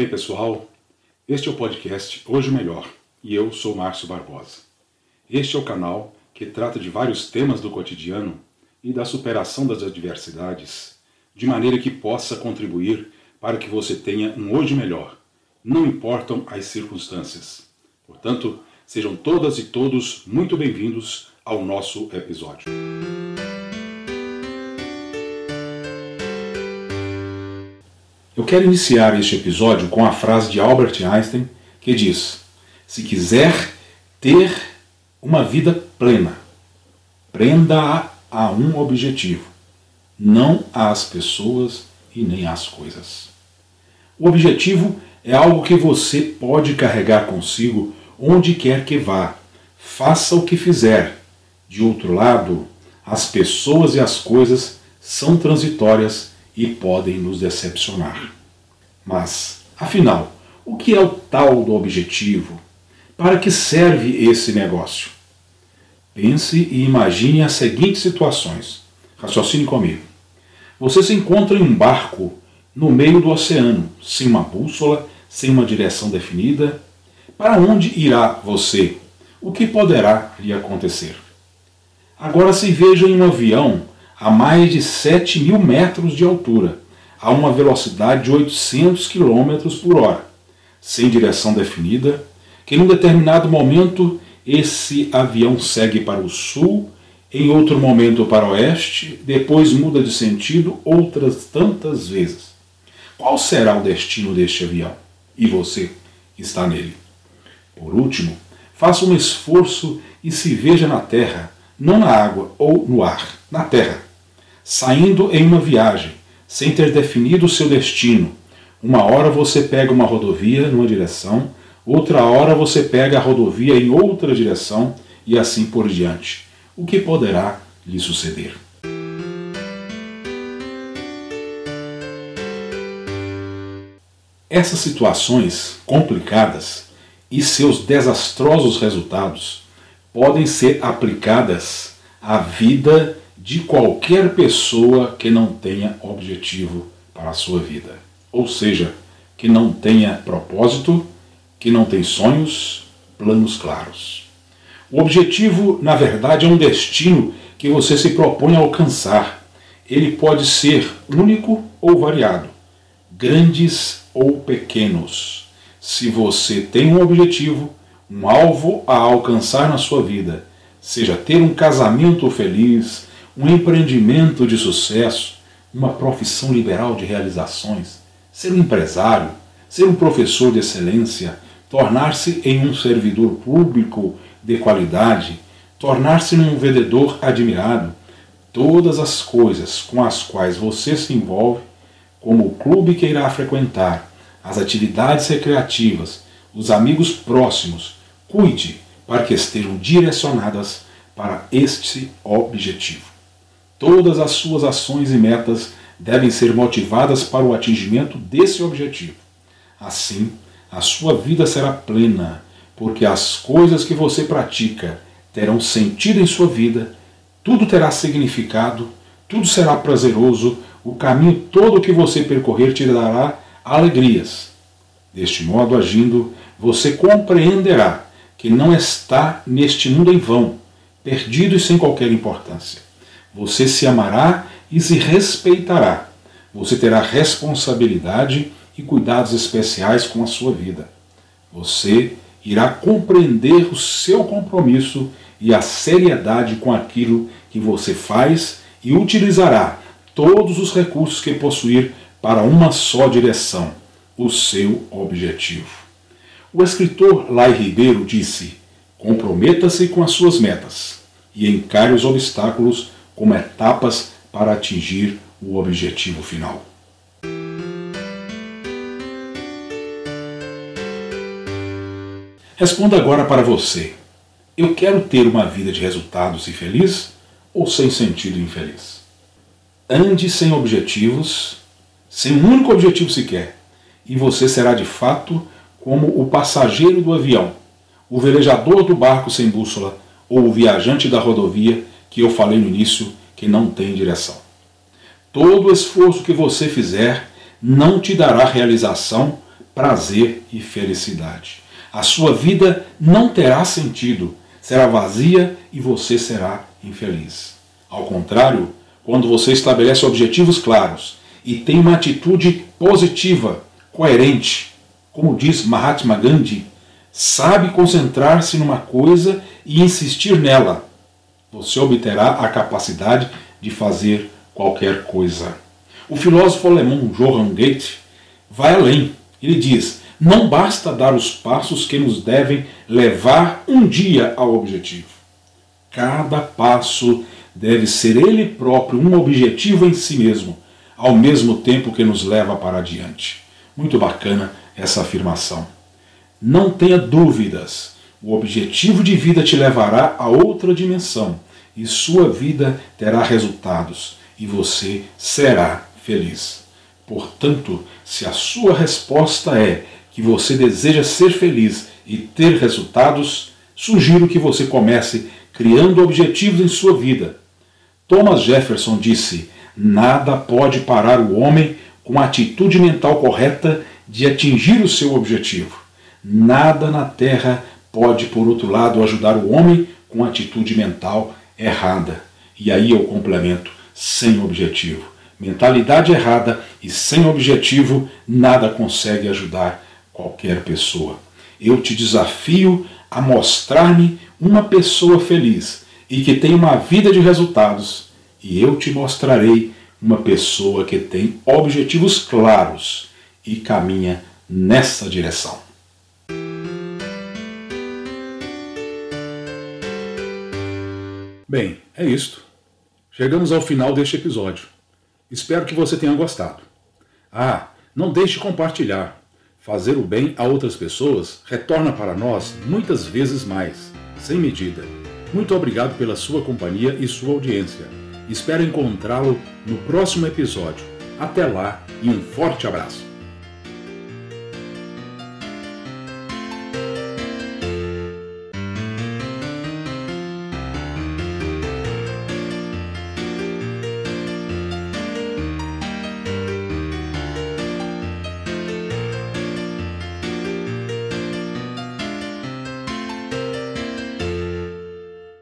Ei pessoal, este é o podcast Hoje Melhor e eu sou Márcio Barbosa. Este é o canal que trata de vários temas do cotidiano e da superação das adversidades, de maneira que possa contribuir para que você tenha um hoje melhor, não importam as circunstâncias. Portanto, sejam todas e todos muito bem-vindos ao nosso episódio. Eu quero iniciar este episódio com a frase de Albert Einstein que diz: Se quiser ter uma vida plena, prenda-a a um objetivo, não às pessoas e nem às coisas. O objetivo é algo que você pode carregar consigo onde quer que vá. Faça o que fizer. De outro lado, as pessoas e as coisas são transitórias e podem nos decepcionar. Mas, afinal, o que é o tal do objetivo? Para que serve esse negócio? Pense e imagine as seguintes situações. Raciocine comigo. Você se encontra em um barco no meio do oceano, sem uma bússola, sem uma direção definida. Para onde irá você? O que poderá lhe acontecer? Agora se veja em um avião a mais de 7 mil metros de altura, a uma velocidade de 800 km por hora, sem direção definida, que em um determinado momento esse avião segue para o sul, em outro momento para o oeste, depois muda de sentido outras tantas vezes. Qual será o destino deste avião? E você está nele. Por último, faça um esforço e se veja na terra, não na água ou no ar, na terra saindo em uma viagem, sem ter definido o seu destino. Uma hora você pega uma rodovia numa direção, outra hora você pega a rodovia em outra direção e assim por diante. O que poderá lhe suceder? Essas situações complicadas e seus desastrosos resultados podem ser aplicadas à vida de qualquer pessoa que não tenha objetivo para a sua vida. Ou seja, que não tenha propósito, que não tem sonhos, planos claros. O objetivo, na verdade, é um destino que você se propõe a alcançar. Ele pode ser único ou variado, grandes ou pequenos. Se você tem um objetivo, um alvo a alcançar na sua vida, seja ter um casamento feliz, um empreendimento de sucesso, uma profissão liberal de realizações, ser um empresário, ser um professor de excelência, tornar-se em um servidor público de qualidade, tornar-se um vendedor admirado, todas as coisas com as quais você se envolve, como o clube que irá frequentar, as atividades recreativas, os amigos próximos, cuide para que estejam direcionadas para este objetivo. Todas as suas ações e metas devem ser motivadas para o atingimento desse objetivo. Assim, a sua vida será plena, porque as coisas que você pratica terão sentido em sua vida, tudo terá significado, tudo será prazeroso, o caminho todo que você percorrer te dará alegrias. Deste modo, agindo, você compreenderá que não está neste mundo em vão, perdido e sem qualquer importância. Você se amará e se respeitará. Você terá responsabilidade e cuidados especiais com a sua vida. Você irá compreender o seu compromisso e a seriedade com aquilo que você faz e utilizará todos os recursos que possuir para uma só direção, o seu objetivo. O escritor Lai Ribeiro disse: comprometa-se com as suas metas e encare os obstáculos como etapas para atingir o objetivo final. Responda agora para você. Eu quero ter uma vida de resultados e feliz ou sem sentido e infeliz? Ande sem objetivos, sem um único objetivo sequer, e você será de fato como o passageiro do avião, o velejador do barco sem bússola ou o viajante da rodovia que eu falei no início que não tem direção. Todo esforço que você fizer não te dará realização prazer e felicidade. A sua vida não terá sentido, será vazia e você será infeliz. Ao contrário, quando você estabelece objetivos claros e tem uma atitude positiva, coerente, como diz Mahatma Gandhi, sabe concentrar-se numa coisa e insistir nela, você obterá a capacidade de fazer qualquer coisa. O filósofo alemão Johann Goethe vai além. Ele diz: não basta dar os passos que nos devem levar um dia ao objetivo. Cada passo deve ser ele próprio um objetivo em si mesmo, ao mesmo tempo que nos leva para adiante. Muito bacana essa afirmação. Não tenha dúvidas, o objetivo de vida te levará a outra dimensão e sua vida terá resultados e você será feliz. Portanto, se a sua resposta é que você deseja ser feliz e ter resultados, sugiro que você comece criando objetivos em sua vida. Thomas Jefferson disse: Nada pode parar o homem com a atitude mental correta de atingir o seu objetivo. Nada na terra pode, por outro lado, ajudar o homem com atitude mental errada. E aí eu complemento: sem objetivo. Mentalidade errada e sem objetivo, nada consegue ajudar qualquer pessoa. Eu te desafio a mostrar-me uma pessoa feliz e que tem uma vida de resultados, e eu te mostrarei uma pessoa que tem objetivos claros e caminha nessa direção. Bem, é isto. Chegamos ao final deste episódio. Espero que você tenha gostado. Ah, não deixe de compartilhar. Fazer o bem a outras pessoas retorna para nós muitas vezes mais, sem medida. Muito obrigado pela sua companhia e sua audiência. Espero encontrá-lo no próximo episódio. Até lá e um forte abraço.